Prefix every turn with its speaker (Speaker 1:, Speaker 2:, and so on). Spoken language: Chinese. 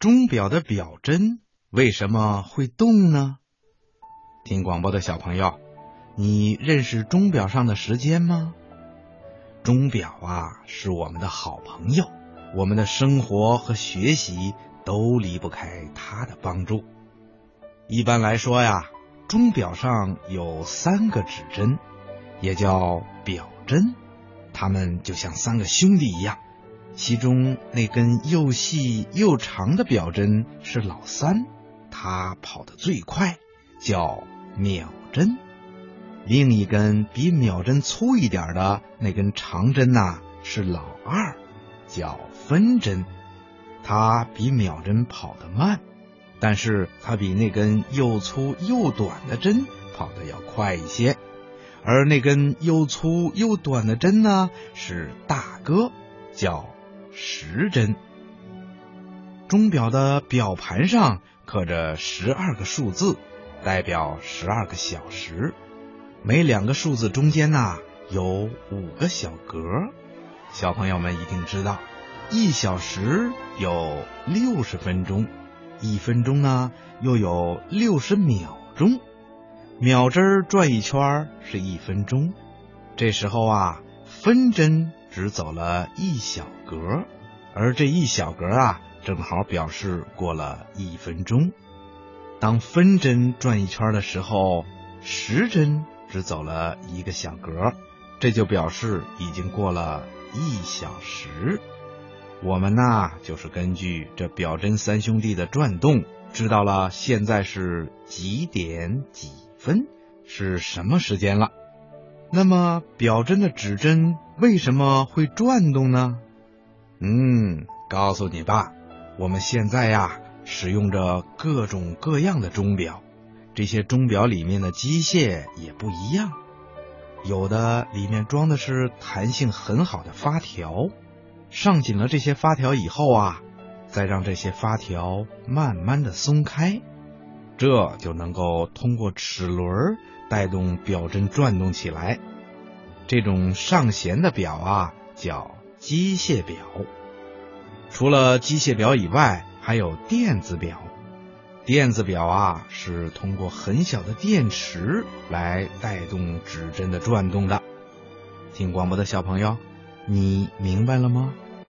Speaker 1: 钟表的表针为什么会动呢？听广播的小朋友，你认识钟表上的时间吗？钟表啊，是我们的好朋友，我们的生活和学习都离不开它的帮助。一般来说呀，钟表上有三个指针，也叫表针，它们就像三个兄弟一样。其中那根又细又长的表针是老三，它跑得最快，叫秒针；另一根比秒针粗一点的那根长针呐是老二，叫分针，它比秒针跑得慢，但是它比那根又粗又短的针跑得要快一些，而那根又粗又短的针呢是大哥，叫。时针，钟表的表盘上刻着十二个数字，代表十二个小时。每两个数字中间呢有五个小格。小朋友们一定知道，一小时有六十分钟，一分钟呢又有六十秒钟。秒针转一圈是一分钟，这时候啊，分针。只走了一小格，而这一小格啊，正好表示过了一分钟。当分针转一圈的时候，时针只走了一个小格，这就表示已经过了一小时。我们呢，就是根据这表针三兄弟的转动，知道了现在是几点几分，是什么时间了。那么表针的指针为什么会转动呢？嗯，告诉你吧，我们现在呀使用着各种各样的钟表，这些钟表里面的机械也不一样，有的里面装的是弹性很好的发条，上紧了这些发条以后啊，再让这些发条慢慢的松开，这就能够通过齿轮。带动表针转动起来，这种上弦的表啊叫机械表。除了机械表以外，还有电子表。电子表啊是通过很小的电池来带动指针的转动的。听广播的小朋友，你明白了吗？